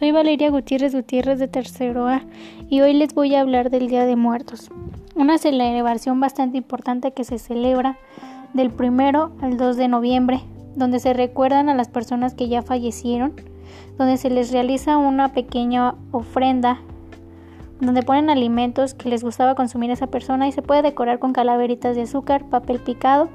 Soy Valeria Gutiérrez Gutiérrez de Tercero A y hoy les voy a hablar del Día de Muertos, una celebración bastante importante que se celebra del primero al 2 de noviembre, donde se recuerdan a las personas que ya fallecieron, donde se les realiza una pequeña ofrenda, donde ponen alimentos que les gustaba consumir a esa persona y se puede decorar con calaveritas de azúcar, papel picado,